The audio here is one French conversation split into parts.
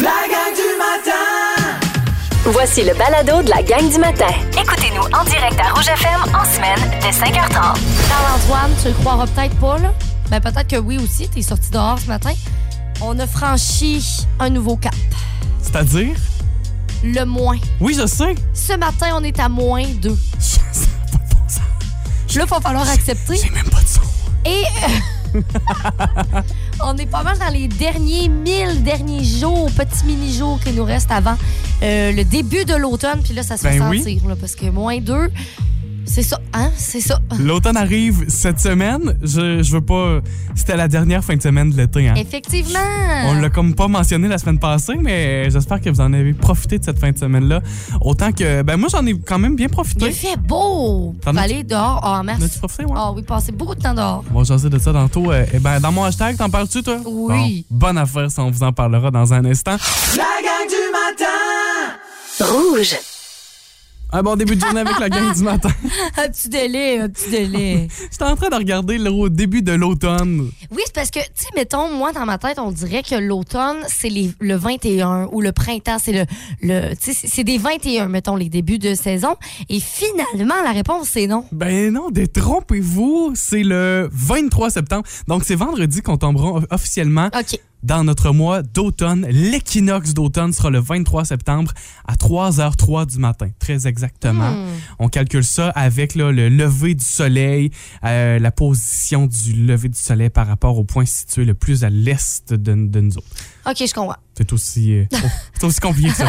La gang du matin! Voici le balado de la gang du matin. Écoutez-nous en direct à Rouge FM en semaine dès 5h30. Charles-Antoine, tu le croiras peut-être pas, là. Ben, peut-être que oui aussi, t'es sorti dehors ce matin. On a franchi un nouveau cap. C'est-à-dire? Le moins. Oui, je sais. Ce matin, on est à moins 2. Ça n'a pas de bon sens. Là, il va falloir accepter. J'ai même pas de son. Et euh, on est pas mal dans les derniers 1000 derniers jours, petits mini-jours qui nous restent avant euh, le début de l'automne. Puis là, ça se fait Ben oui. sentir, là, parce que moins 2, c'est ça, hein? C'est ça. L'automne arrive cette semaine. Je, je veux pas. C'était la dernière fin de semaine de l'été. Hein. Effectivement. On l'a comme pas mentionné la semaine passée, mais j'espère que vous en avez profité de cette fin de semaine-là. Autant que. Ben, moi, j'en ai quand même bien Il profité. fait beau T'en as- aller dehors en masse. En as-tu profité, ouais? Ah oui, passer beaucoup de temps dehors. On va jaser de ça tantôt. Euh, eh ben, dans mon hashtag, t'en parles-tu, toi? Oui. Bon, bonne affaire, ça, on vous en parlera dans un instant. La gang du matin! Rouge. Un bon début de journée avec la gang du matin. Un petit délai, un petit délai. J'étais en train de regarder le début de l'automne. Oui, c'est parce que, tu sais, mettons, moi, dans ma tête, on dirait que l'automne, c'est le 21 ou le printemps, c'est le. le tu sais, c'est- c'est des 21, mettons, les débuts de saison. Et finalement, la réponse, c'est non. Ben non, détrompez-vous, c'est le 23 septembre. Donc c'est vendredi qu'on tombera officiellement OK. Dans notre mois d'automne. L'équinoxe d'automne sera le 23 septembre à 3h03 du matin, très exactement. Hmm. On calcule ça avec là, le lever du soleil, euh, la position du lever du soleil par rapport au point situé le plus à l'est de, de nous autres. OK, je comprends. C'est aussi, euh, oh, c'est aussi compliqué que ça.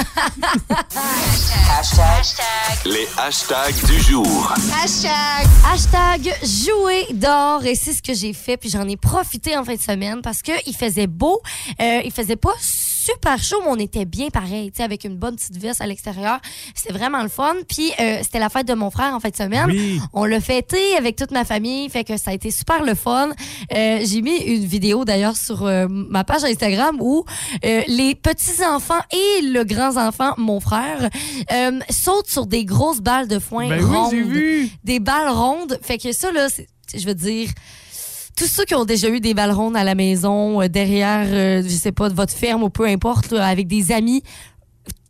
Les hashtags du jour. Hashtag jouer dehors et c'est ce que j'ai fait puis j'en ai profité en fin de semaine parce que il faisait beau, euh, il faisait pas super chaud mais on était bien pareil, tu sais avec une bonne petite veste à l'extérieur, c'était vraiment le fun puis euh, c'était la fête de mon frère en fin de semaine. Oui. On l'a fêté avec toute ma famille, fait que ça a été super le fun. Euh, j'ai mis une vidéo d'ailleurs sur euh, ma page Instagram où les petits enfants et le grand enfant, mon frère, sautent sur des grosses balles de foin Ben rondes vu. des balles rondes. Fait que ça, là, c'est- je veux dire, tous ceux qui ont déjà eu des balles à la maison, euh, derrière, euh, je sais pas, de votre ferme ou peu importe, avec des amis,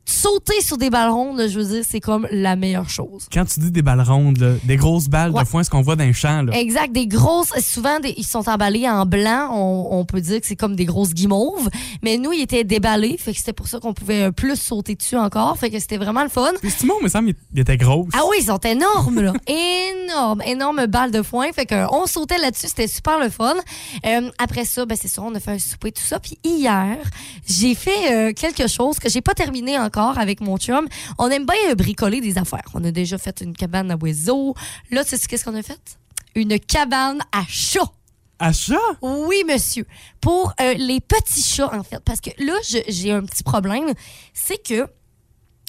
sauter sur des balles rondes, là, je veux dire, c'est comme la meilleure chose. Quand tu dis des balles rondes, là, des grosses balles Ouais. de foin, ce qu'on voit dans les champs, là. Exact, des grosses, souvent des- ils sont emballés en blanc, on, on peut dire que c'est comme des grosses guimauves, mais nous ils étaient déballés, fait que c'était pour ça qu'on pouvait plus sauter dessus encore, fait que c'était vraiment le fun. Puis Simon, me semble, il était gros. Ah oui, ils sont énormes, là. énormes, énormes balles de foin. Fait qu'on sautait là-dessus, c'était super le fun. Euh, après ça, ben, c'est sûr, on a fait un souper, tout ça. Puis hier, j'ai fait euh, quelque chose que j'ai pas terminé encore avec mon chum. On aime bien bricoler des affaires. On a déjà fait une cabane à oiseaux. Là, tu sais qu'est-ce qu'on a fait? Une cabane à chats. Achat? Oui, monsieur. Pour euh, les petits chats, en fait. Parce que là, j'ai un petit problème. C'est que,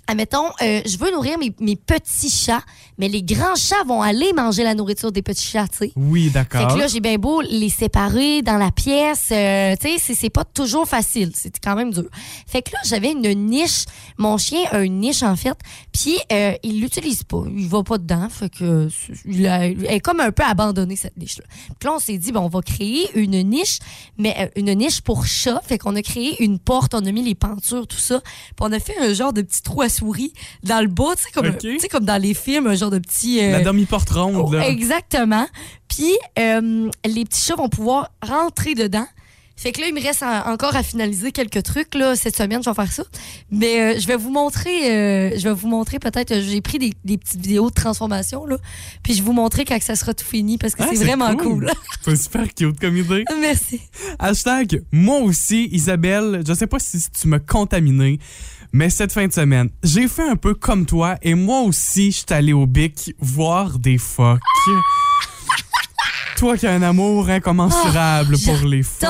admettons, euh, je veux nourrir mes, mes petits chats, mais les grands chats vont aller manger la nourriture des petits chats, tu sais. Oui, Fait d'accord. que là, j'ai bien beau les séparer dans la pièce. euh, tu sais, c'est- pas toujours facile. C'est quand même dur. Fait que là, j'avais une niche. Mon chien a une niche, en fait. Puis, euh, il l'utilise pas. Il va pas dedans. Fait que, il a- est comme un peu abandonné, cette niche-là. Puis là, on s'est dit, bon, on va créer une niche, mais euh, une niche pour chat. Fait qu'on a créé une porte, on a mis les pentures, tout ça. Puis on a fait un genre de petit trou à souris dans le bas, tu sais, comme, Ok. tu sais, comme dans les films, un genre de petit. euh, La demi-porte ronde, là. Exactement. Puis, euh, les petits chats vont pouvoir rentrer dedans. Fait que là, il me reste en- encore à finaliser quelques trucs. Là. Cette semaine, je vais faire ça. Mais euh, je vais vous montrer, euh, je vais vous montrer peut-être, euh, j'ai pris des, des petites vidéos de transformation. Là, puis je vais vous montrer quand ça sera tout fini parce que Ah, c'est vraiment cool. C'est super cute comme idée. Merci. Hashtag moi aussi, Isabelle, je sais pas si tu m'as contaminé, mais cette fin de semaine, j'ai fait un peu comme toi et moi aussi, je suis allé au Bic voir des phoques. Toi qui as un amour incommensurable Oh, pour les phoques.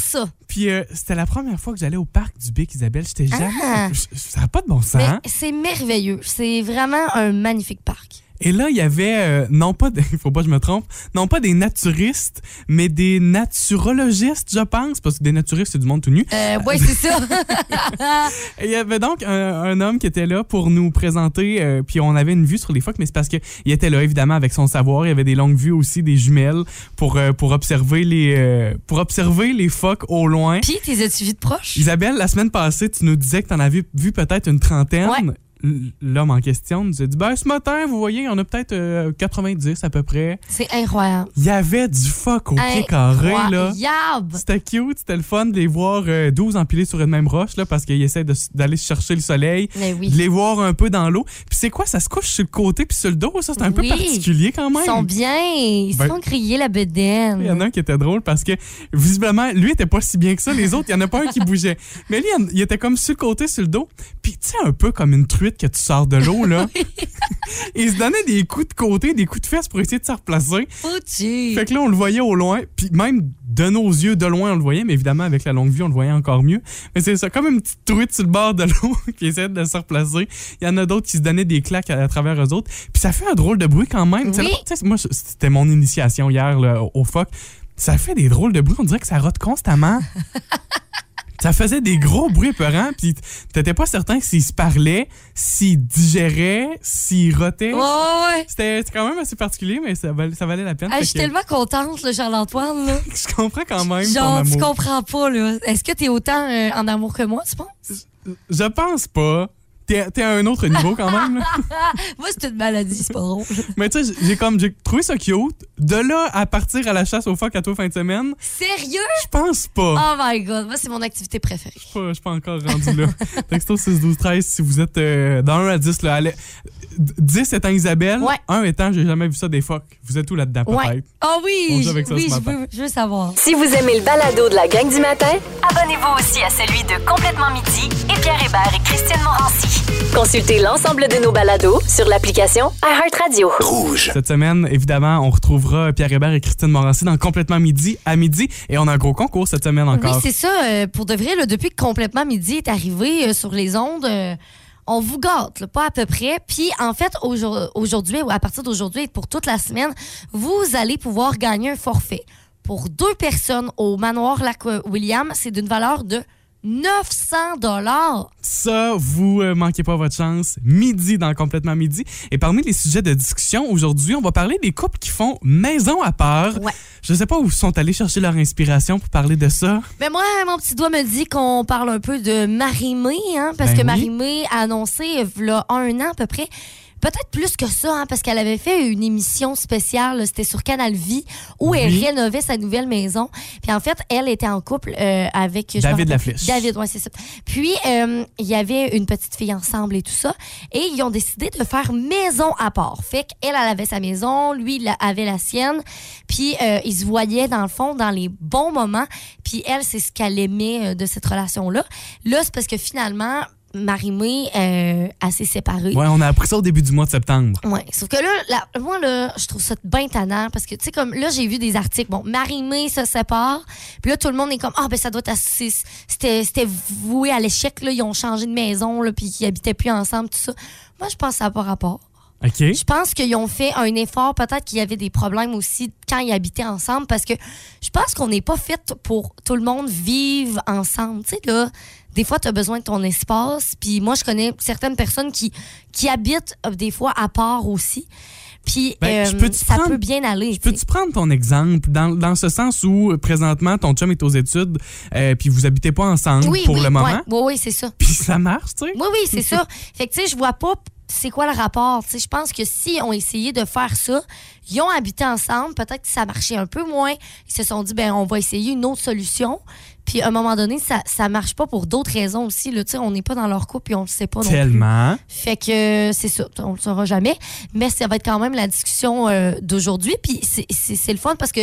Ça. Puis euh, c'était la première fois que j'allais au parc du Bic, Isabelle. J'étais jamais. Ah. je- Ça n'a pas de bon sens. Mais hein? c'est merveilleux. C'est vraiment un magnifique parc. Et là, il y avait, euh, non pas, il faut pas que je me trompe, non pas des naturistes, mais des naturologistes, je pense, parce que des naturistes, c'est du monde tout nu. Euh, ouais, c'est ça. Il y avait donc un, un homme qui était là pour nous présenter, euh, puis on avait une vue sur les phoques, mais c'est parce qu'il était là, évidemment, avec son savoir. Il y avait des longues vues aussi, des jumelles, pour, euh, pour, observer, les, pour observer les phoques au loin. Puis, t'es as-tu de proche? Isabelle, la semaine passée, tu nous disais que tu en avais vu peut-être une trentaine. Ouais. L'homme en question nous a dit ben, ce matin, vous voyez, on a peut-être euh, 90 à peu près. C'est incroyable. Il y avait du phoque au pied carré, là. C'était cute, c'était le fun de les voir euh, 12 empilés sur une même roche, là, parce qu'ils essaient d'aller chercher le soleil, Mais oui. de les voir un peu dans l'eau. Puis c'est quoi, ça se couche sur le côté puis sur le dos, ça, c'est un peu particulier quand même. Ils sont bien. Ils Ben- font griller la bedaine. Il y en a un qui était drôle parce que visiblement, lui était pas si bien que ça. Les autres, il y en a pas un qui bougeait. Mais lui, il était comme sur le côté, sur le dos. Puis tu sais, un peu comme une truite que tu sors de l'eau, là. il se donnait des coups de côté, des coups de fesses pour essayer de se replacer. Foutu. Fait que là, on le voyait au loin. Puis même de nos yeux, de loin, on le voyait. Mais évidemment, avec la longue vue, on le voyait encore mieux. Mais c'est ça, comme une petite truite sur le bord de l'eau qui essayait de se replacer. Il y en a d'autres qui se donnaient des claques à, à travers eux autres. Puis ça fait un drôle de bruit quand même. Tu sais, Oui. tu sais, moi, c'était mon initiation hier là, au- phoque. Ça fait des drôles de bruits. On dirait que ça rote constamment. Ça faisait des gros bruits peurants, puis t'étais pas certain s'ils se parlaient, s'ils digéraient, s'ils rotaient. Ouais, ouais. C'était quand même assez particulier, mais ça, val- ça valait la peine. Fait je suis que tellement contente, là, Charles-Antoine. Là. je comprends quand même ton Genre, tu amour. comprends pas. là. Est-ce que t'es autant euh, en amour que moi, tu penses? Je pense pas. T'es t'es à un autre niveau quand même. là. Moi, c'est une maladie, c'est pas drôle. Mais tu sais, j'ai- comme j'ai trouvé ça cute. De là à partir à la chasse aux phoques à toi fin de semaine, Sérieux? je pense pas. Oh my God. Moi, c'est mon activité préférée. Je suis pas- je suis pas encore rendu là. Texto 6 12 13 si vous êtes euh, dans 1 à 10 là, allez- 10 étant Isabelle, Ouais. 1 étant j'ai jamais vu ça des phoques. Vous êtes où là-dedans Ouais. peut-être? Oh On oui, joue avec je- ça oui, ce je matin. veux, je veux savoir. Si vous aimez le balado de la gang du matin, abonnez-vous aussi à celui de Complètement Midi et Pierre Hébert et Christine Morancy. Consultez l'ensemble de nos balados sur l'application iHeartRadio. Rouge. Cette semaine, évidemment, on retrouvera Pierre Hébert et Christine Morancy dans Complètement Midi à midi. Et on a un gros concours cette semaine encore. Oui, c'est ça. euh, pour de vrai, là, depuis que Complètement Midi est arrivé euh, sur les ondes, euh, on vous gâte, là, pas à peu près. Puis, en fait, aujourd- aujourd'hui, ou à partir d'aujourd'hui et pour toute la semaine, vous allez pouvoir gagner un forfait. Pour deux personnes au manoir Lac-William, c'est d'une valeur de 900 dollars. Ça, vous euh, manquez pas votre chance. Midi dans Complètement Midi. Et parmi les sujets de discussion, aujourd'hui, on va parler des couples qui font maison à part. Ouais. Je sais pas où ils sont allés chercher leur inspiration pour parler de ça. Mais moi, mon petit doigt me dit qu'on parle un peu de Marie-Mé, hein, parce Ben que oui. Marie-Mé a annoncé, il y a un an à peu près, peut-être plus que ça, hein, parce qu'elle avait fait une émission spéciale, c'était sur Canal Vie, où elle Oui. rénovait sa nouvelle maison. Puis en fait, elle était en couple euh, avec... je me David rappelle Laflèche. David, oui, c'est ça. Puis, euh, il y avait une petite fille ensemble et tout ça, et ils ont décidé de faire maison à part. Fait qu'elle, elle avait sa maison, lui, il avait la sienne, puis euh, ils se voyaient, dans le fond, dans les bons moments, puis elle, c'est ce qu'elle aimait euh, de cette relation-là. Là, c'est parce que finalement, Marie-Mé, euh, elle s'est séparée. Ouais, on a appris ça au début du mois de septembre. Ouais, sauf que là, là, moi, là, je trouve ça bien tannant parce que, tu sais, comme là, j'ai vu des articles. Bon, Marie-Mé se sépare, puis là, tout le monde est comme, ah, ben, ça doit être assez. C'était c'était voué à l'échec, là. Ils ont changé de maison, là, puis ils habitaient plus ensemble, tout ça. Moi, je pense que ça n'a pas rapport. Je pense qu'ils ont fait un effort. Peut-être qu'il y avait des problèmes aussi quand ils habitaient ensemble parce que je pense qu'on n'est pas fait pour tout le monde vivre ensemble. Tu sais, là, des fois, tu as besoin de ton espace. Puis moi, je connais certaines personnes qui, qui habitent euh, des fois à part aussi. Puis Ben, euh, ça prendre- peut bien aller. Je. Peux-tu prendre ton exemple dans, dans ce sens où euh, présentement ton chum est aux études euh, puis vous habitez pas ensemble Oui, pour oui, le moment? Oui, oui, c'est ça. puis ça marche, tu sais? Oui, oui, c'est ça. Fait que, tu sais, je vois pas c'est quoi le rapport? Je pense que si ont essayé de faire ça, ils ont habité ensemble, peut-être que ça marchait un peu moins. Ils se sont dit, ben, on va essayer une autre solution. Puis, à un moment donné, ça, ça marche pas pour d'autres raisons aussi. Là, on n'est pas dans leur couple et on le sait pas non plus. Tellement. Fait que c'est ça, on le saura jamais. Mais ça va être quand même la discussion euh, d'aujourd'hui. Puis c'est- le fun parce que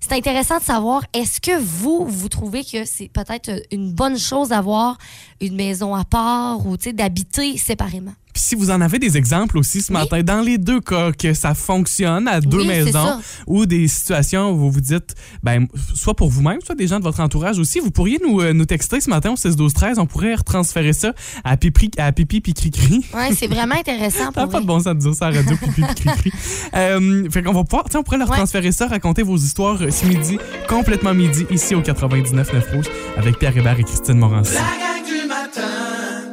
c'est intéressant de savoir, est-ce que vous, vous trouvez que c'est peut-être une bonne chose d'avoir une maison à part ou d'habiter séparément? Puis si vous en avez des exemples aussi ce Oui. matin, dans les deux cas, que ça fonctionne à deux Oui, maisons ou des situations où vous vous dites, ben, soit pour vous-même, soit des gens de votre entourage aussi, vous pourriez nous, euh, nous texter ce matin au 16 12 13 On pourrait retransférer ça à Pipi, à pipi puis Cricri. Ouais, c'est vraiment intéressant pour pas de bon sens de dire ça à radio, pipi, puis cri-cri. Euh, fait qu'on va pouvoir, on pourrait leur Ouais. transférer ça, raconter vos histoires euh, ce midi, complètement midi, ici au 99.9 Rouge, avec Pierre Hébert et Christine Morancy.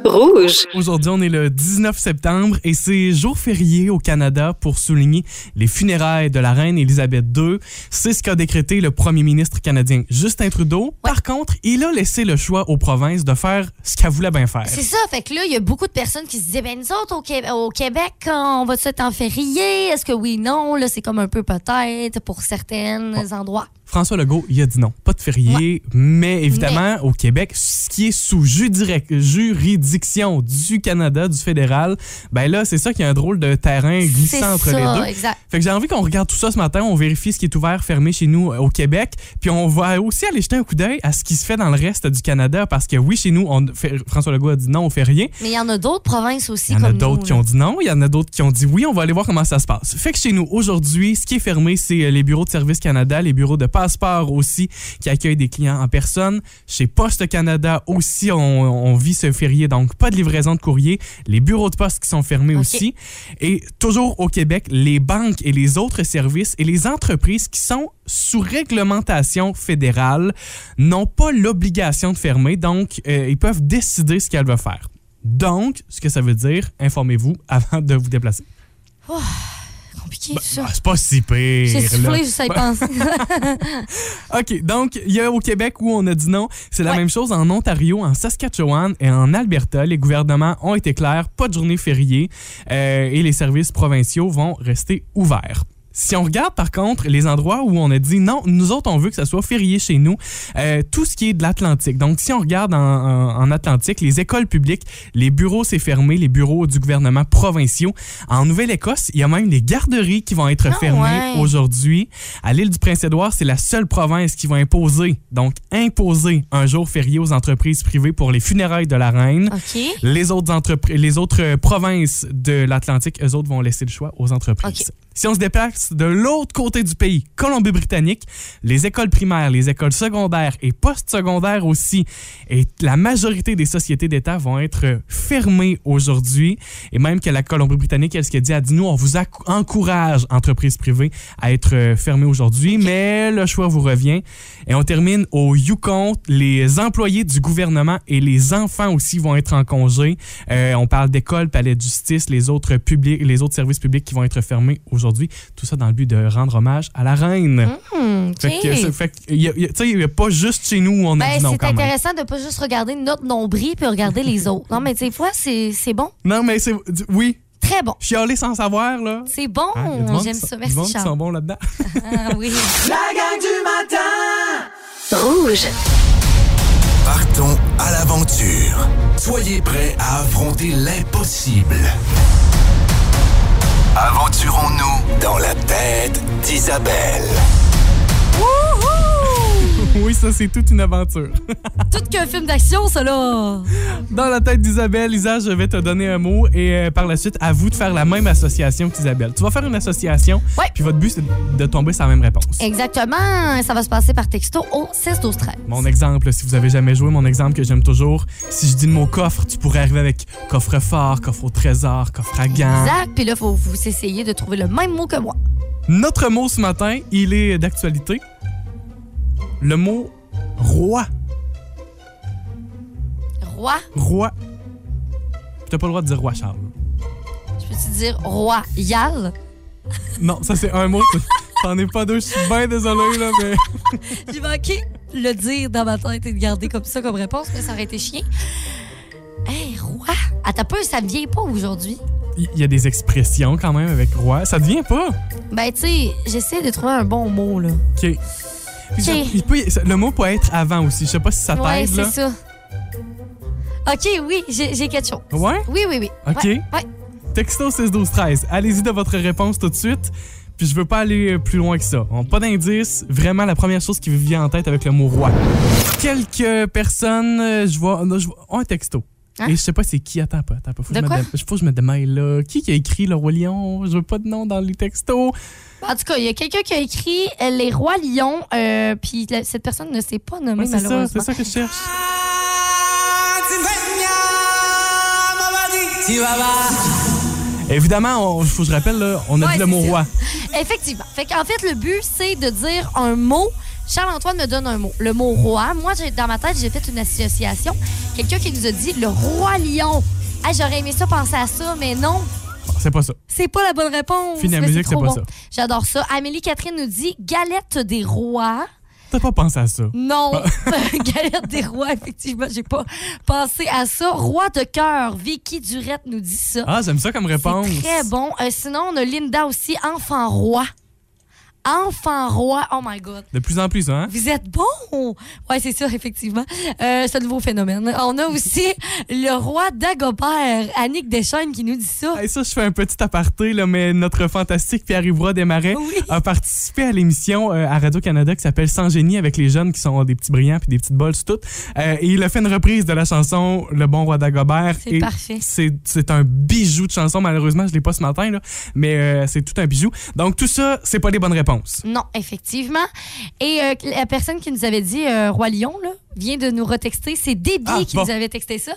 Rouge. Aujourd'hui, on est le 19 septembre et c'est jour férié au Canada pour souligner les funérailles de la reine Élisabeth II. C'est ce qu'a décrété le premier ministre canadien Justin Trudeau. Par contre, il a laissé le choix aux provinces de faire ce qu'elle voulait bien faire. C'est ça, fait que là, il y a beaucoup de personnes qui se disaient, ben nous autres, au, Qué- au Québec, on va être en férié? Est-ce que oui, non? Là, c'est comme un peu peut-être pour certains endroits. François Legault, il a dit non, pas de férié, mais évidemment, au Québec, ce qui est sous juridiction du Canada, du fédéral, ben là, c'est ça qui a un drôle de terrain glissant entre ça, les deux. exact. Fait que j'ai envie qu'on regarde tout ça ce matin, on vérifie ce qui est ouvert, fermé chez nous euh, au Québec, puis on va aussi aller jeter un coup d'œil à ce qui se fait dans le reste du Canada, parce que oui, chez nous, on François Legault a dit non, on fait rien. Mais il y en a d'autres provinces aussi Il y en a d'autres nous, qui ont dit non, il y en a d'autres qui ont dit oui. On va aller voir comment ça se passe. Fait que chez nous, aujourd'hui, ce qui est fermé, c'est euh, les bureaux de Service Canada, les bureaux de passeport aussi, qui accueillent des clients en personne. Chez Poste Canada aussi, on, on vit ce férié, donc pas de livraison de courrier. Les bureaux de poste qui sont fermés aussi. Et toujours au Québec, les banques et les autres services et les entreprises qui sont sous réglementation fédérale n'ont pas l'obligation de fermer, donc euh, ils peuvent décider ce qu'elles veulent faire. Donc, ce que ça veut dire, informez-vous avant de vous déplacer. Compliqué, tout ça. Ah, c'est pas si pire. J'ai soufflé, je sais y penser. OK, donc il y a au Québec où on a dit non. C'est la Ouais. même chose en Ontario, en Saskatchewan et en Alberta. Les gouvernements ont été clairs, pas de journée fériée euh, et les services provinciaux vont rester ouverts. Si on regarde par contre les endroits où on a dit non, nous autres on veut que ça soit férié chez nous, euh, tout ce qui est de l'Atlantique. Donc si on regarde en, en- en Atlantique, les écoles publiques, les bureaux c'est fermé, les bureaux du gouvernement provinciaux. En Nouvelle-Écosse, il y a même les garderies qui vont être Ah, fermées ouais. aujourd'hui. À l'île du Prince-Édouard, c'est la seule province qui va imposer, donc imposer un jour férié aux entreprises privées pour les funérailles de la reine. Les autres, entreprises, les autres provinces de l'Atlantique, eux autres vont laisser le choix aux entreprises. Si on se déplace de l'autre côté du pays, Colombie-Britannique, les écoles primaires, les écoles secondaires et postsecondaires aussi, et la majorité des sociétés d'État vont être fermées aujourd'hui. Et même que la Colombie-Britannique, elle, ce qu'elle dit, elle dit, nous, on vous encourage, entreprises privées, à être euh, fermées aujourd'hui, mais le choix vous revient. Et on termine au Yukon. Les employés du gouvernement et les enfants aussi vont être en congé. Euh, on parle d'école, palais de justice, les autres publics, les autres services publics qui vont être fermés aujourd'hui. Tout ça dans le but de rendre hommage à la reine. Hmm, OK. Fait que, il a- a- tu sais, il n'y a pas juste chez nous où on a Ben, dit non c'est quand même. intéressant de pas juste regarder notre nombril puis regarder les autres. Non, mais des fois, c'est c'est bon. Non, mais c'est. Oui, Très bon. chialer sans savoir, là. C'est bon. Hein, a monde J'aime ça. Merci, monde qui sont Charles. bons là-dedans. Ah, oui. La gang du matin. Rouge. Partons à l'aventure. Soyez prêts à affronter l'impossible. Aventurons-nous dans la tête d'Isabelle. Oui, ça, c'est toute une aventure. Tout qu'un film d'action, ça, là. Dans la tête d'Isabelle, Isa, je vais te donner un mot et euh, par la suite, à vous de faire la même association qu'Isabelle. Tu vas faire une association, Ouais. puis votre but, c'est de tomber sur la même réponse. Exactement. Ça va se passer par texto au 6 12 13 Mon exemple, si vous avez jamais joué, mon exemple que j'aime toujours, si je dis le mot coffre, tu pourrais arriver avec coffre-fort, coffre au trésor, coffre à gants. Exact. Puis là, il faut vous essayer de trouver le même mot que moi. Notre mot ce matin, il est d'actualité. Le mot roi. Roi? Roi. T'as pas le droit de dire roi Charles. Je peux-tu dire royal? Non, ça c'est un mot. T'en es pas deux, je suis bien désolé, là, mais. J'ai manqué le dire dans ma tête et de garder comme ça comme réponse, mais ça aurait été chien. Hey, roi! Attends peu, ça ne vient pas aujourd'hui. Il y a des expressions quand même avec roi. Ça devient pas? Ben, tu sais, j'essaie de trouver un bon mot, là. OK. Il peut- le mot peut être avant aussi. Je sais pas si ça t'aide, c'est là. ça. OK, oui, j'ai quelque chose. Ouais? Oui, oui, oui. OK. Ouais, ouais. Texto 6 12 13. Allez-y de votre réponse tout de suite. Puis je veux pas aller euh, plus loin que ça. On, pas d'indice. Vraiment, la première chose qui me vient en tête avec le mot roi. Quelques personnes, euh, je vois, je vois- oh, un texto. Hein? Et je sais pas c'est qui. Attends pas, attends pas. Faut que De je quoi? me dé- faut que je me démêle là. Qui qui a écrit Le Roi Lion? Je veux pas de nom dans les textos. En tout cas, il y a quelqu'un qui a écrit euh, Les Rois Lions, euh, puis la- cette personne ne s'est pas nommée Ouais, ça, malheureusement. c'est ça que je cherche. Évidemment, il faut que je rappelle, là, on a Ouais, dit le mot ça. roi. Effectivement. Fait qu'en fait, le but, c'est de dire un mot. Charles-Antoine me donne un mot. Le mot roi. Moi, dans ma tête, j'ai fait une association. Quelqu'un qui nous a dit le roi lion. Ah, j'aurais aimé ça penser à ça, mais non, c'est pas ça. c'est pas la bonne réponse. Fini la musique, c'est pas bon. ça. J'adore ça. Amélie Catherine nous dit galette des rois. T'as pas pensé à ça. Non, galette des rois, effectivement, j'ai pas pensé à ça. Roi de cœur, Vicky Durette nous dit ça. Ah, j'aime ça comme réponse. Très bon. Euh, sinon, on a Linda aussi, enfant roi. Enfant roi, oh my God. De plus en plus, hein? Vous êtes bon! Ouais, c'est ça, effectivement. Euh, c'est un nouveau phénomène. On a aussi le roi Dagobert, Annick Deschaines, qui nous dit ça. Et ça, je fais un petit aparté, là, mais notre fantastique Pierre-Yves Desmarais Oui. a participé à l'émission euh, à Radio-Canada qui s'appelle Sans génie avec les jeunes qui sont des petits brillants puis des petites bols sur tout. Euh, et il a fait une reprise de la chanson Le bon roi Dagobert. C'est parfait. C'est, c'est un bijou de chanson. Malheureusement, je l'ai pas ce matin, là, mais euh, c'est tout un bijou. Donc, tout ça, c'est pas des bonnes réponses. Non, effectivement. Et euh, la personne qui nous avait dit euh, Roi Lion, là, vient de nous retexter. C'est Déby Ah, qui bon. nous avait texté ça.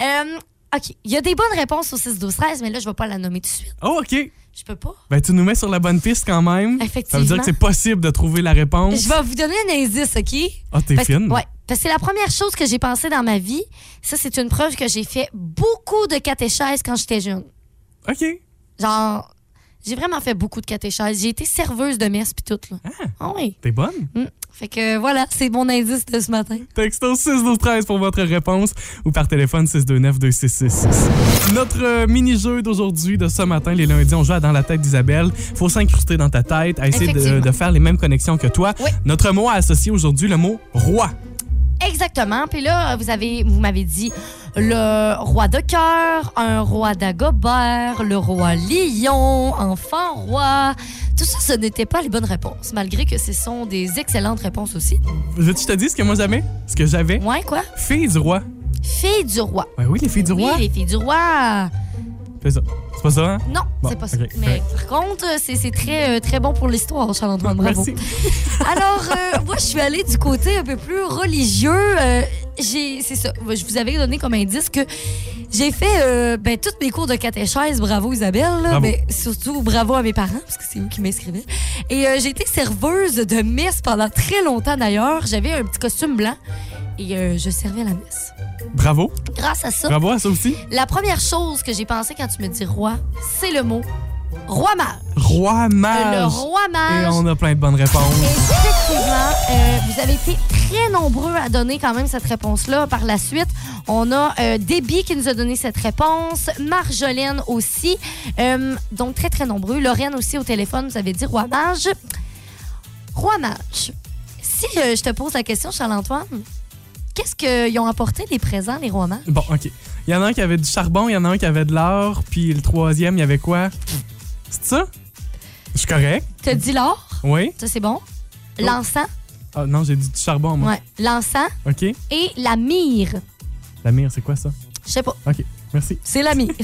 Euh, OK. Il y a des bonnes réponses au 6 12 13 mais là, je vais pas la nommer tout de suite. Oh, OK. Je peux pas. Ben, tu nous mets sur la bonne piste quand même. Ça veut Effectivement. dire que c'est possible de trouver la réponse. Je vais vous donner un indice, OK? Ah, t'es Parce que- fine. ouais, parce que c'est la première chose que j'ai pensé dans ma vie. Ça, c'est une preuve que j'ai fait beaucoup de catéchèses quand j'étais jeune. OK. Genre, j'ai vraiment fait beaucoup de catéchèses. J'ai été serveuse de messe puis tout. Là. Ah oui. T'es bonne? Mm. Fait que voilà, c'est mon indice de ce matin. Texto 61213 pour votre réponse ou par téléphone 629-2666. Notre euh, mini-jeu d'aujourd'hui, de ce matin, les lundis, on joue à Dans la tête d'Isabelle. faut s'incruster dans ta tête, à essayer de faire les mêmes connexions que toi. Oui. Notre mot à associer aujourd'hui, le mot roi. Exactement. Puis là, vous avez, vous m'avez dit le roi de cœur, un roi d'Agobert, le roi lion, enfant roi. Tout ça, ce n'était pas les bonnes réponses, malgré que ce sont des excellentes réponses aussi. Veux-tu que je te dise ce que moi j'avais? Ce que j'avais? Ouais, quoi? Fille du roi. Fille du roi. Ouais, oui, les filles du roi. Oui, les filles du roi. Fais ça. C'est pas ça, hein? Non, Bon, c'est pas ça. Mais par contre, c'est c'est très, euh, très bon pour l'histoire, Charles-Antoine. Bravo. Merci. Alors, euh, moi, je suis allée du côté un peu plus religieux. Euh, j'ai, c'est ça. Je vous avais donné comme indice que j'ai fait euh, ben, tous mes cours de catéchèse. Bravo, Isabelle. là. Bravo. Surtout, bravo à mes parents, parce que c'est eux qui m'inscrivaient. Et euh, j'ai été serveuse de messe pendant très longtemps, d'ailleurs. J'avais un petit costume blanc et euh, je servais la messe. Bravo. Grâce à ça, Bravo à ça aussi. la première chose que j'ai pensé quand tu me dis roi, c'est le mot roi mage. Roi Euh, le mage. roi Et mage. on a plein de bonnes réponses. Effectivement, euh, vous avez été très nombreux à donner quand même cette réponse-là. Par la suite, on a euh, Déby qui nous a donné cette réponse, Marjolaine aussi, Euh, donc très très nombreux. Lorraine aussi au téléphone, vous avez dit roi mage. Roi mage. Si je te pose la question, Charles-Antoine, qu'est-ce qu'ils ont apporté les présents, les rois mages? Bon, OK. Il y en a un qui avait du charbon, il y en a un qui avait de l'or, puis le troisième, il y avait quoi? C'est ça? Je suis correct? T'as dit l'or, Oui? ça c'est bon. L'encens, Ah non, j'ai dit du charbon, moi. ouais. L'encens? OK. et la myrrhe. La mire, c'est quoi ça? Je sais pas, OK. Merci. c'est la myrrhe.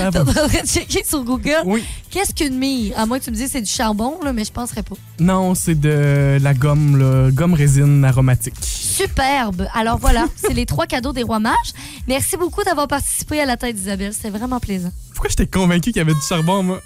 Ah, bon. train de checker sur Google. Oui. Qu'est-ce qu'une myrrhe? À moins que tu me dises que c'est du charbon, là, mais je penserais pas. Non, c'est de la gomme, là, gomme résine aromatique. Superbe. Alors voilà, c'est les trois cadeaux des rois mages. Merci beaucoup d'avoir participé à la tête d'Isabelle. C'était vraiment plaisant. Pourquoi j'étais convaincu qu'il y avait du charbon, moi?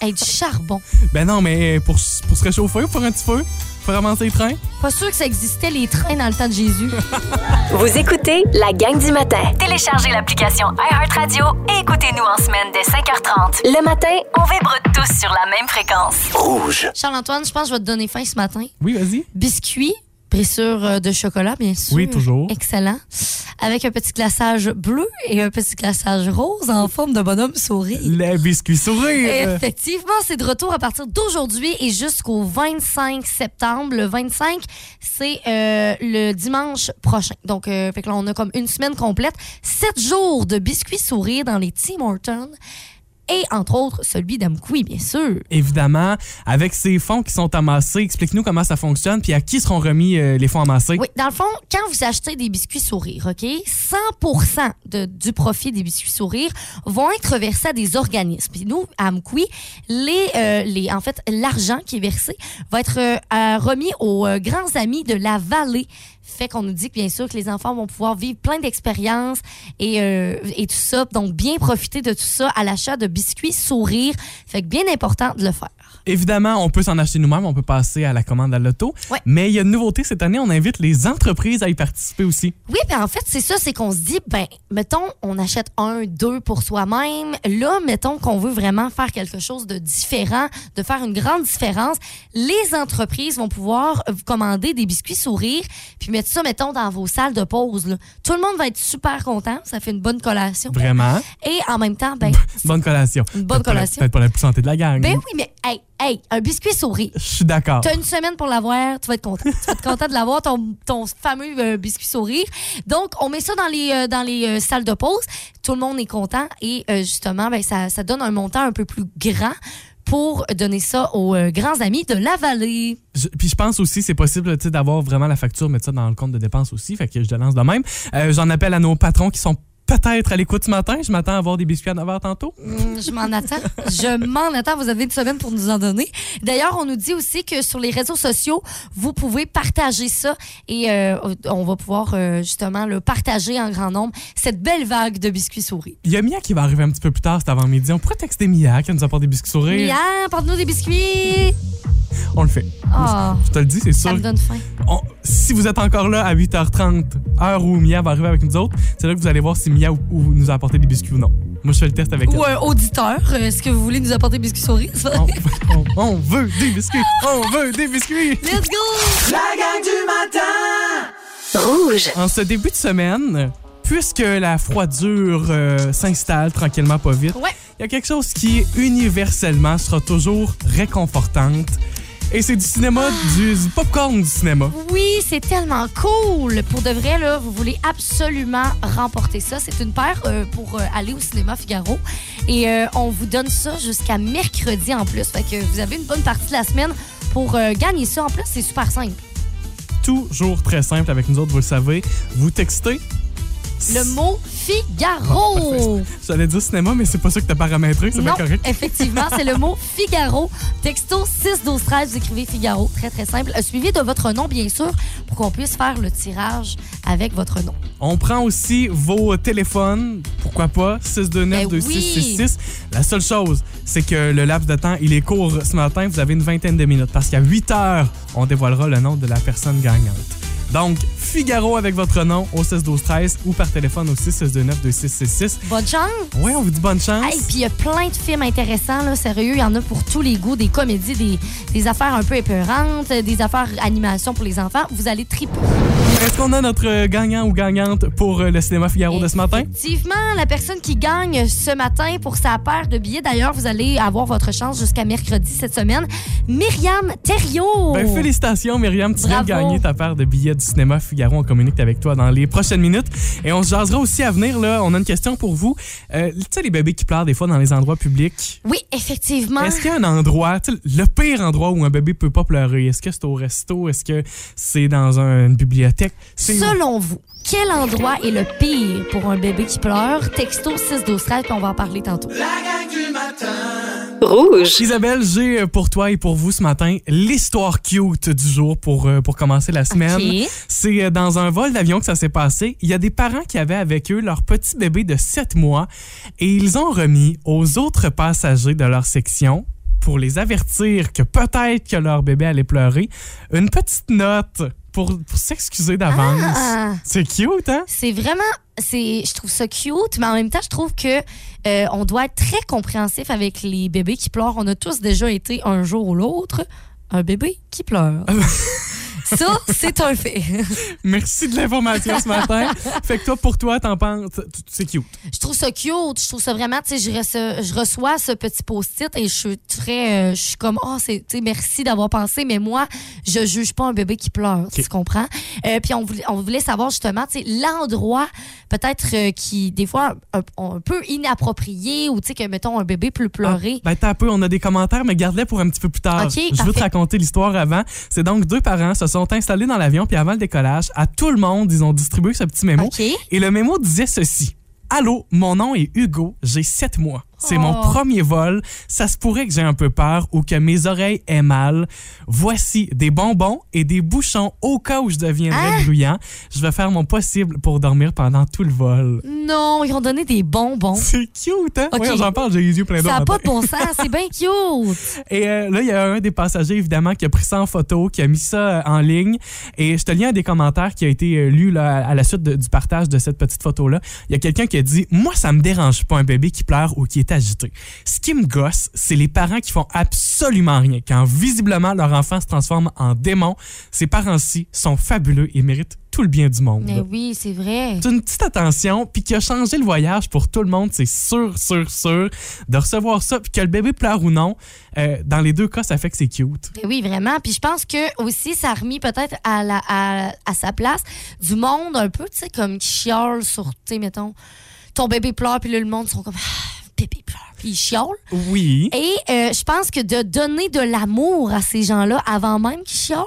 Hey, du charbon. Ben non, mais pour, pour se réchauffer, pour un petit feu, pour avancer les trains? Pas sûr que ça existait les trains dans le temps de Jésus. Vous écoutez la gang du matin. Téléchargez l'application iHeartRadio et écoutez-nous en semaine dès 5h30. Le matin, on vibre tous sur la même fréquence. Rouge. Charles-Antoine, je pense que je vais te donner faim ce matin. Oui, vas-y. Biscuits, brisure euh, de chocolat, bien sûr. Oui, toujours. Excellent. Avec un petit glaçage bleu et un petit glaçage rose en forme de bonhomme souris. Le biscuit sourire. Effectivement, c'est de retour à partir d'aujourd'hui et jusqu'au 25 septembre. Le 25, c'est euh, le dimanche prochain. Donc, euh, fait que là, on a comme une semaine complète. Sept jours de biscuits sourires dans les Tim Hortons. Et entre autres celui d'Amkoui, bien sûr. Évidemment, avec ces fonds qui sont amassés, explique-nous comment ça fonctionne, puis à qui seront remis euh, les fonds amassés? Oui, dans le fond, quand vous achetez des biscuits sourires, OK, 100% de, du profit des biscuits sourires vont être versés à des organismes. Puis nous, à Amkoui, les, euh, les, en fait, l'argent qui est versé va être euh, remis aux grands amis de la vallée. Fait qu'on nous dit que bien sûr que les enfants vont pouvoir vivre plein d'expériences et, euh, et tout ça. Donc, bien profiter de tout ça à l'achat de biscuits sourires. Fait que bien important de le faire. Évidemment, on peut s'en acheter nous-mêmes, on peut passer à la commande à l'auto. Ouais. Mais il y a une nouveauté cette année, on invite les entreprises à y participer aussi. Oui, ben en fait, c'est ça, c'est qu'on se dit, ben, mettons, on achète un, deux pour soi-même. Là, mettons qu'on veut vraiment faire quelque chose de différent, de faire une grande différence. Les entreprises vont pouvoir commander des biscuits sourires, puis mettre ça, mettons, dans vos salles de pause. là. Tout le monde va être super content. Ça fait une bonne collation. Vraiment? Et en même temps, ben, Bonne collation. Une bonne collation. Peut-être pas la plus santé de la gang. ben oui, mais hey, hey, un biscuit sourire. Je suis d'accord. T'as une semaine pour l'avoir, tu vas être content. tu vas être content de l'avoir, ton, ton fameux euh, biscuit sourire. Donc, on met ça dans les, euh, dans les euh, salles de pause. Tout le monde est content et justement, ben, ça, ça donne un montant un peu plus grand pour donner ça aux euh, grands amis de la vallée. Puis je pense aussi c'est possible d'avoir vraiment la facture, mettre ça dans le compte de dépenses aussi. Fait que je te lance de même. Euh, J'en appelle à nos patrons qui sont peut-être à l'écoute ce matin. Je m'attends à avoir des biscuits à 9h tantôt. Hum, je m'en attends. Je m'en attends. Vous avez une semaine pour nous en donner. D'ailleurs, on nous dit aussi que sur les réseaux sociaux, vous pouvez partager ça et euh, on va pouvoir euh, justement le partager en grand nombre, cette belle vague de biscuits souris. Il y a Mia qui va arriver un petit peu plus tard cet avant-midi. On pourrait texter Mia qui nous apporte des biscuits sourires. Mia, porte-nous des biscuits. On le fait. Oh, Je te le dis, c'est ça sûr. me donne faim. On- si vous êtes encore là à 8h30, heure où Mia va arriver avec nous autres, c'est là que vous allez voir si Mia ou, ou nous a apporté des biscuits ou non? Moi, je fais le test avec Ou elle. un auditeur, euh, est-ce que vous voulez nous apporter des biscuits souris? On, on- on veut des biscuits! On veut des biscuits! Let's go! La gang du matin Rouge. En ce début de semaine, puisque la froidure euh, s'installe tranquillement pas vite, il Ouais. y a quelque chose qui universellement sera toujours réconfortante. Et c'est du cinéma, du, du popcorn du cinéma. Oui, c'est tellement cool. Pour de vrai, là, vous voulez absolument remporter ça. C'est une paire euh, pour euh, aller au cinéma Figaro. Et euh, on vous donne ça jusqu'à mercredi en plus. Fait que vous avez une bonne partie de la semaine pour gagner ça. En plus, c'est super simple. Toujours très simple avec nous autres, vous le savez. Vous textez. Le mot Figaro. J'allais dire cinéma, mais c'est pas ça que t'as paramétré, c'est Non, correct. effectivement, c'est le mot Figaro. Texto 6 12 13, vous écrivez Figaro, très très simple, Euh, suivi de votre nom bien sûr pour qu'on puisse faire le tirage avec votre nom. On prend aussi vos téléphones, pourquoi pas, 629 Ben 2666. La seule chose, c'est que le laps de temps, il est court ce matin. Vous avez une vingtaine de minutes parce qu'à 8 heures, on dévoilera le nom de la personne gagnante. Donc, Figaro avec votre nom au 6 12 13 ou par téléphone au 629 2666. Bonne chance! Ouais, on vous dit bonne chance. Hey, puis il y a plein de films intéressants, là, sérieux. Il y en a pour tous les goûts, des comédies, des, des affaires un peu épeurantes, des affaires animation pour les enfants. Vous allez triper. Est-ce qu'on a notre gagnant ou gagnante pour euh, le cinéma Figaro de ce matin? Effectivement, la personne qui gagne ce matin pour sa paire de billets, d'ailleurs, vous allez avoir votre chance jusqu'à mercredi cette semaine. Myriam Thériault. Ben, félicitations, Myriam. Tu viens de gagner ta paire de billets du cinéma Figaro. On communique avec toi dans les prochaines minutes. Et on se jasera aussi à venir. Là, on a une question pour vous. Euh, tu sais, les bébés qui pleurent des fois dans les endroits publics? Oui, effectivement. Est-ce qu'il y a un endroit, le pire endroit où un bébé peut pas pleurer? Est-ce que c'est au resto? Est-ce que c'est dans un- une bibliothèque? Selon vous, quel endroit est le pire pour un bébé qui pleure? Texto 6 12 13 puis on va en parler tantôt. La gang du matin Rouge. Isabelle, j'ai euh, pour toi et pour vous ce matin l'histoire cute du jour pour, euh, pour commencer la semaine. C'est euh, dans un vol d'avion que ça s'est passé. Il y a des parents qui avaient avec eux leur petit bébé de 7 mois et ils ont remis aux autres passagers de leur section pour les avertir que peut-être que leur bébé allait pleurer une petite note pour, pour s'excuser d'avance. Ah. C'est cute, hein? C'est vraiment, c'est, je trouve ça cute, mais en même temps, je trouve que euh, on doit être très compréhensif avec les bébés qui pleurent. On a tous déjà été un jour ou l'autre un bébé qui pleure. Ça, c'est un fait. Merci de l'information ce matin. fait que toi, pour toi, t'en penses, c'est cute. Je trouve ça cute. Je trouve ça vraiment, tu sais, je, reçois- je reçois ce petit post-it et je suis très, euh, je suis comme, oh, c'est, tu sais, merci d'avoir pensé, mais moi, je juge pas un bébé qui pleure, tu comprends? Euh, puis on voulait, on voulait savoir justement, tu sais, l'endroit peut-être euh, qui, des fois, un, un peu inapproprié ou, tu sais, que, mettons, un bébé peut pleurer. Ben, t'as un peu, on a des commentaires, mais garde-les pour un petit peu plus tard. Ok, Je veux te raconter l'histoire avant. C'est donc deux parents se sont installés dans l'avion, puis avant le décollage, à tout le monde, ils ont distribué ce petit mémo. Et le mémo disait ceci. Allô, mon nom est Hugo, j'ai 7 mois. C'est mon Oh. premier vol. Ça se pourrait que j'ai un peu peur ou que mes oreilles aient mal. Voici des bonbons et des bouchons au cas où je deviendrais Hein? bruyant. Je vais faire mon possible pour dormir pendant tout le vol. Non, ils ont donné des bonbons. C'est cute, hein? Ok. Ouais, j'en parle, j'ai les yeux pleins d'eau. Ça n'a pas de bon sens, c'est bien cute. Et euh, là, il y a un des passagers, évidemment, qui a pris ça en photo, qui a mis ça euh, en ligne. Et je te lis un des commentaires qui a été euh, lu là, à la suite de- du partage de cette petite photo-là. Il y a quelqu'un qui a dit Moi, ça me dérange pas un bébé qui pleure ou qui est agité. Ce qui me gosse, c'est les parents qui font absolument rien. Quand visiblement leur enfant se transforme en démon, ces parents-ci sont fabuleux et méritent tout le bien du monde. Mais oui, c'est vrai. C'est une petite attention, puis qui a changé le voyage pour tout le monde, c'est sûr, sûr, sûr, de recevoir ça, puis que le bébé pleure ou non, euh, dans les deux cas, ça fait que c'est cute. Ben Oui, vraiment. Puis je pense que aussi, ça a remis peut-être à, la, à, à sa place du monde un peu, tu sais, comme qui chiale sur, tu sais, mettons, ton bébé pleure, puis là, le monde sont comme, ils chialent. Oui. Et euh, je pense que de donner de l'amour à ces gens-là avant même qu'ils chialent,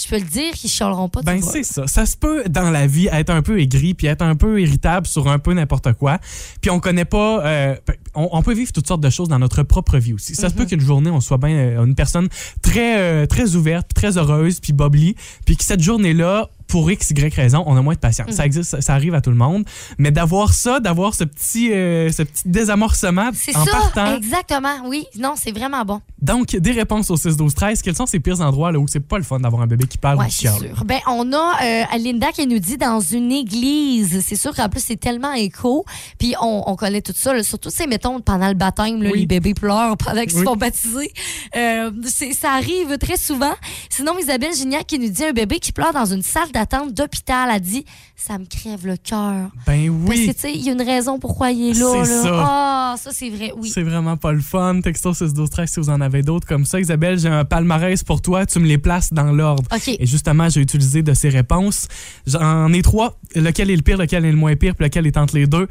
je peux le dire qu'ils chialeront pas. tu Ben c'est ça. Ça se peut dans la vie être un peu aigri puis être un peu irritable sur un peu n'importe quoi. Puis on connaît pas. euh, on, on peut vivre toutes sortes de choses dans notre propre vie aussi. Ça se peut qu'une journée on soit bien euh, une personne très euh, très ouverte, puis très heureuse, puis bubbly, puis que cette journée là pour x y raison, on a moins de patience. Ça existe, ça, arrive à tout le monde. Mais d'avoir ça, d'avoir ce petit euh, ce petit désamorcement C'est en ça, partant. exactement. Oui, non, c'est vraiment bon. Donc des réponses au 6 12 13. Quels sont ces pires endroits là où c'est pas le fun d'avoir un bébé qui parle ou Ouais, qui c'est chiale? sûr. Ben, on a euh, Linda qui nous dit dans une église. C'est sûr qu'en plus, c'est tellement écho. Puis on, on connaît tout ça. là. Surtout, c'est, mettons, pendant le baptême, là, Oui. les bébés pleurent pendant qu'ils Oui. se font baptiser. Euh, ça arrive très souvent. Sinon, Isabelle Gignac qui nous dit un bébé qui pleure dans une salle d'attente d'hôpital a dit Ça me crève le cœur. Ben Parce oui. que, tu sais, il y a une raison pourquoi il est là. C'est ça. Ah, ça, c'est vrai. Oui. C'est vraiment pas le fun. Texto 6 12 13 si vous en avez d'autres comme ça. Isabelle, j'ai un palmarès pour toi. Tu me les places dans l'ordre. OK. Et justement, j'ai utilisé de ces réponses. J'en ai trois. Lequel est le pire, lequel est le moins pire, puis lequel est entre les deux.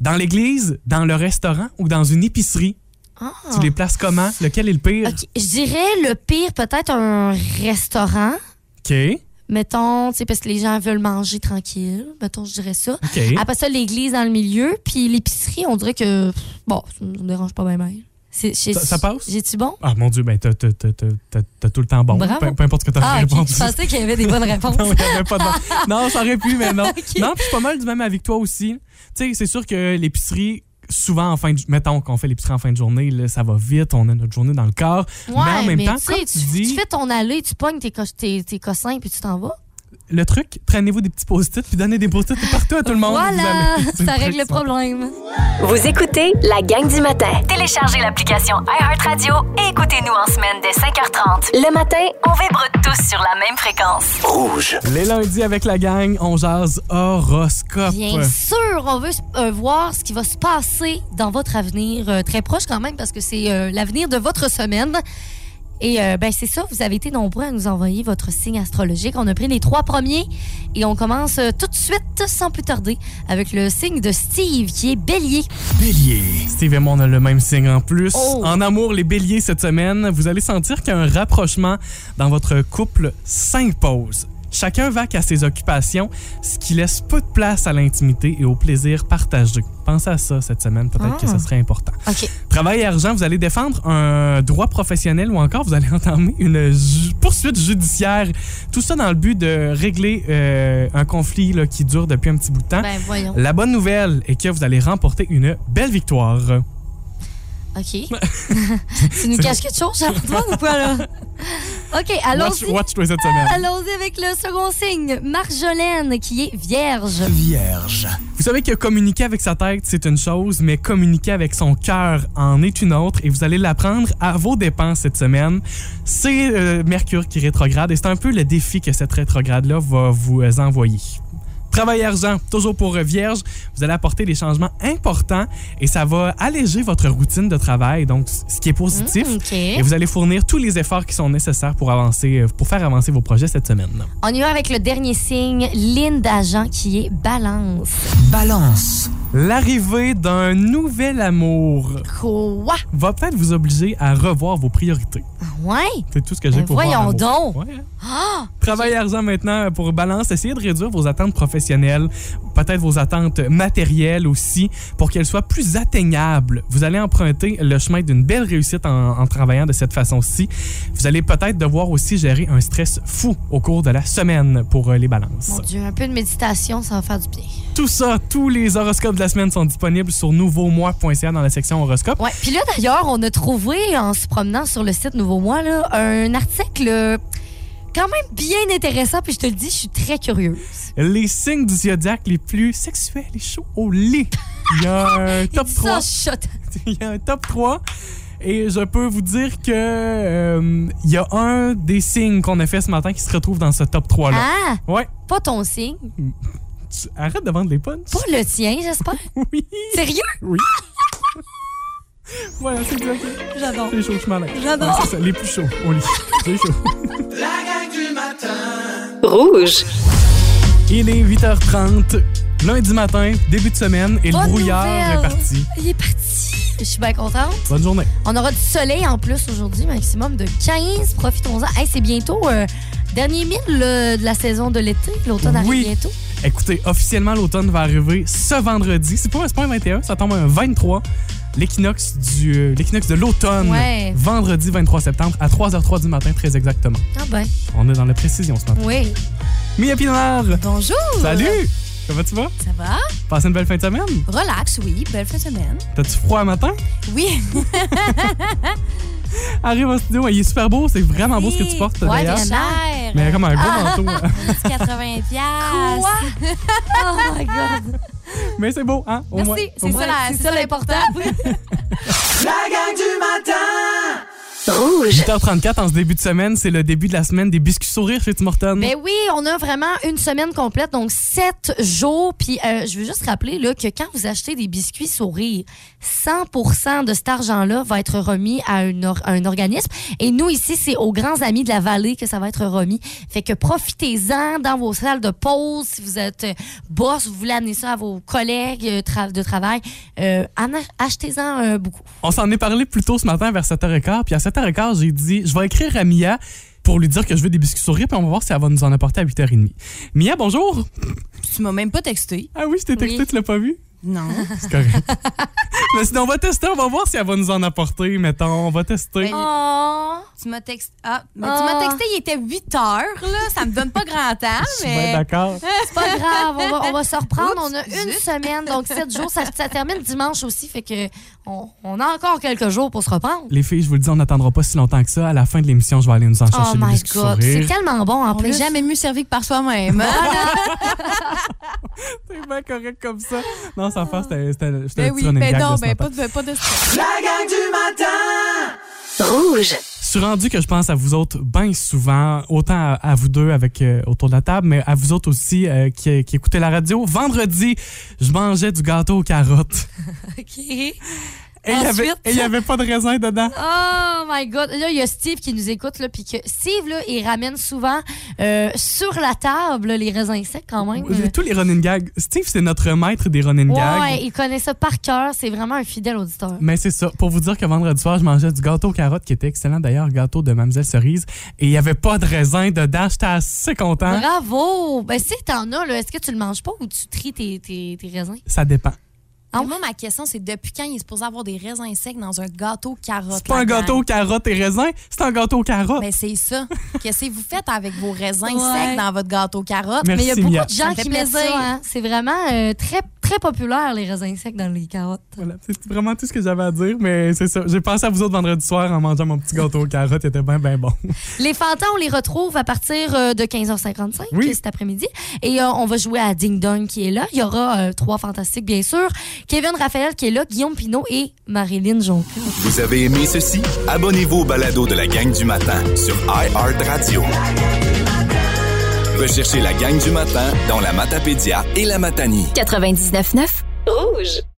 Dans l'église, dans le restaurant ou dans une épicerie? Ah. Tu les places comment? Lequel est le pire? Je dirais le pire, peut-être un restaurant. OK. Mettons, tu sais, parce que les gens veulent manger tranquille. Mettons, je dirais ça. OK. Après ça, l'église dans le milieu. Puis l'épicerie, on dirait que, bon, ça me dérange pas bien mal. Ça- ça passe? J'ai-tu bon? Ah mon Dieu, ben t'as, tout le temps bon. Bravo. Peu, importe ce que t'as Ah, répondu. Je pensais qu'il y avait des bonnes réponses. Non, il y avait pas de bon. Non, ça aurait pu, mais non. Non, puis je suis pas mal du même avec toi aussi. Tu sais, c'est sûr que l'épicerie, souvent en fin de mettons qu'on fait l'épicerie en fin de journée, là, ça va vite, on a notre journée dans le corps. mais en même temps, comme tu, tu dis, tu fais ton allée, tu pognes tes, tes, tes cossins, puis tu t'en vas. Le truc, prenez-vous des petits post-it puis donnez des post-it partout à tout le monde. voilà, ça le règle le problème. Vous écoutez la gang du matin. Téléchargez l'application iHeartRadio et écoutez-nous en semaine dès 5h30. Le matin, on vibre tous sur la même fréquence. Rouge. Les lundis avec la gang, on jase horoscope. Bien sûr, on veut euh, voir ce qui va se passer dans votre avenir, euh, très proche quand même, parce que c'est euh, l'avenir de votre semaine. Et euh, ben c'est ça, vous avez été nombreux à nous envoyer votre signe astrologique. On a pris les trois premiers et on commence euh, tout de suite, sans plus tarder, avec le signe de Steve qui est bélier. Bélier. Steve et moi, on a le même signe en plus. Oh. En amour, les béliers cette semaine, vous allez sentir qu'il y a un rapprochement dans votre couple s'impose. Chacun va à ses occupations, ce qui laisse peu de place à l'intimité et au plaisir partagé. Pensez à ça cette semaine, peut-être Ah. que ce serait important. Travail et argent, vous allez défendre un droit professionnel ou encore vous allez entamer une ju- poursuite judiciaire. Tout ça dans le but de régler euh, un conflit là, qui dure depuis un petit bout de temps. Ben. La bonne nouvelle est que vous allez remporter une belle victoire. OK. OK. tu nous caches quelque chose, Charles-Antoine, ou quoi, là? OK, Watch, allons-y. watch-toi cette semaine. Allons-y avec le second signe, Marjolaine, qui est vierge. Vierge. Vous savez que communiquer avec sa tête, c'est une chose, mais communiquer avec son cœur en est une autre et vous allez l'apprendre à vos dépens cette semaine. C'est euh, Mercure qui rétrograde et c'est un peu le défi que cette rétrograde-là va vous euh, envoyer. Travail argent, toujours pour Vierge, vous allez apporter des changements importants et ça va alléger votre routine de travail, donc ce qui est positif. Mm. Et vous allez fournir tous les efforts qui sont nécessaires pour avancer, euh, pour faire avancer vos projets cette semaine. On y va avec le dernier signe, ligne d'agent, qui est balance. Balance. L'arrivée d'un nouvel amour Quoi? va peut-être vous obliger à revoir vos priorités. Ouais? C'est tout ce que j'ai Ben pour voyons donc. Ouais, hein? Travail argent maintenant pour balance. Essayez de réduire vos attentes professionnelles, peut-être vos attentes matérielles aussi, pour qu'elles soient plus atteignables. Vous allez emprunter le chemin d'une belle réussite en, en travaillant de cette façon-ci. Vous allez peut-être devoir aussi gérer un stress fou au cours de la semaine pour euh, les balances. Mon Dieu, un peu de méditation, ça va faire du bien. Tout ça, tous les horoscopes de la semaine sont disponibles sur nouveaumois.ca dans la section horoscope. Ouais. Puis là, d'ailleurs, on a trouvé, en se promenant sur le site Nouveau Mois, là, un article euh, quand même bien intéressant. Puis je te le dis, je suis très curieuse. Les signes du zodiaque les plus sexuels et chauds au lit. Il y a un top Il dit 3. ça, shot. Il y a un top 3. Et je peux vous dire que euh, il y a un des signes qu'on a fait ce matin qui se retrouve dans ce top 3 là. Ah, Ouais. pas ton signe. Tu- arrête de vendre les punchs? Pas le tien, j'espère. Oui. Sérieux? Oui. voilà, c'est exact. J'adore. C'est chaud, je m'en allais. J'adore. Ouais, c'est ça, les plus chauds au lit. C'est chaud. La gang du matin. Rouge. Il est 8h30, lundi matin, début de semaine, et Bonne le brouillard nouvelle. est parti. Il est parti. Je suis bien contente. Bonne journée. On aura du soleil en plus aujourd'hui, maximum de 15. Profitons-en. Hey, c'est bientôt euh, dernier mille là, de la saison de l'été. L'automne arrive Oui. bientôt. Écoutez, officiellement, l'automne va arriver ce vendredi. C'est pas, un 21, ça tombe un 23. L'équinoxe du euh, l'équinoxe de l'automne. Ouais. Vendredi 23 septembre à 3h03 du matin, très exactement. Ah ben, On est dans la précision ce matin. oui. Mia Pinard! Bonjour. Salut! Comment tu vas? Ça va? Passez une belle fin de semaine? Relax, oui. Belle fin de semaine. T'as-tu froid un matin? Oui. Arrive au studio, il est super beau, c'est vraiment beau ce que tu portes Ouais, d'ailleurs. t'es Cher. Mais comme un gros Ah. manteau. Petit 80 piastres. Quoi? oh my God. Mais c'est beau, hein? Au moins. Merci. Au C'est moins. ça, la- C'est ça l'important. La gang du matin. Rouge. 8h34 en ce début de semaine, c'est le début de la semaine des biscuits sourires chez Tim Hortons. Ben oui, on a vraiment une semaine complète, donc sept jours. Puis euh, je veux juste rappeler là, que quand vous achetez des biscuits sourires, 100% de cet argent-là va être remis à, une or- à un organisme. Et nous, ici, c'est aux grands amis de la vallée que ça va être remis. Fait que profitez-en dans vos salles de pause. Si vous êtes euh, boss, vous voulez amener ça à vos collègues euh, tra- de travail, euh, en ach- achetez-en euh, beaucoup. On s'en est parlé plus tôt ce matin vers 7h15. Puis à 7h15, j'ai dit, je vais écrire à Mia pour lui dire que je veux des biscuits sourires, puis on va voir si elle va nous en apporter à 8h30. Mia, bonjour! Tu m'as même pas texté. Ah oui, je t'ai texté, Oui. tu l'as pas vu? Non. C'est correct. Mais sinon, on va tester, on va voir si elle va nous en apporter, mettons. On va tester. Ben, Oh! Tu m'as texté. Ah, mais Ah. tu m'as texté, il était 8 heures, là. Ça me donne pas grand temps, Je suis bien mais. d'accord. C'est pas grave, on va, on va se reprendre. Oups, on a une zut. semaine, donc sept jours. Ça, ça termine dimanche aussi, fait que on, on a encore quelques jours pour se reprendre. Les filles, je vous le dis, on n'attendra pas si longtemps que ça. À la fin de l'émission, je vais aller nous en chercher Oh des my biscuits God, c'est tellement bon en On n'est plus. jamais mieux servi que par soi-même. C'est bien correct comme ça. Non, sans faire, c'était ben un oui, petit running ben non, ben pas de, pas de. La gang du matin. Rouge. Je suis rendu que je pense à vous autres bien souvent, autant à, vous deux avec euh, autour de la table, mais à vous autres aussi euh, qui, qui écoutez la radio. Vendredi, je mangeais du gâteau aux carottes. OK. Et il n'y avait pas de raisin dedans. Oh my God. Là, il y a Steve qui nous écoute, là, puis que Steve, là, il ramène souvent euh, sur la table là, les raisins secs quand même. Tous les running gags. Steve, c'est notre maître des running gags. Ouais, il connaît ça par cœur. C'est vraiment un fidèle auditeur. Mais c'est ça. Pour vous dire que vendredi soir, je mangeais du gâteau aux carottes qui était excellent d'ailleurs, gâteau de Mademoiselle Cerise. Et il n'y avait pas de raisin dedans. J'étais assez content. Bravo! Ben, si t'en as, est-ce que tu le manges pas ou tu tries tes, tes, tes raisins? Ça dépend. Ah Mais Moi, ma question, c'est depuis quand il est supposé avoir des raisins secs dans un gâteau carotte? C'est pas un gâteau aux carottes et raisins, c'est un gâteau aux carottes. Ben, c'est ça. Qu'est-ce que vous faites avec vos raisins Ouais. secs dans votre gâteau carotte? Merci, Mais il y a beaucoup Mia. de gens me qui mettent ça. plaisir. hein. C'est vraiment euh, très, très populaire, les raisins secs dans les carottes. Voilà, c'est vraiment tout ce que j'avais à dire, mais c'est ça. J'ai pensé à vous autres vendredi soir en mangeant mon petit gâteau aux carottes, il était bien, bien bon. Les fantômes, on les retrouve à partir euh, de 15h55 Oui. cet après-midi. Et euh, on va jouer à Ding Dong qui est là. Il y aura euh, trois fantastiques, bien sûr. Kevin Raphaël qui est là, Guillaume Pinot et Marilyn Jonca. Vous avez aimé ceci? Abonnez-vous au balado de la gang du matin sur iHeartRadio. Recherchez la gang du matin dans la Matapédia et la Matanie. 99.9 Rouge.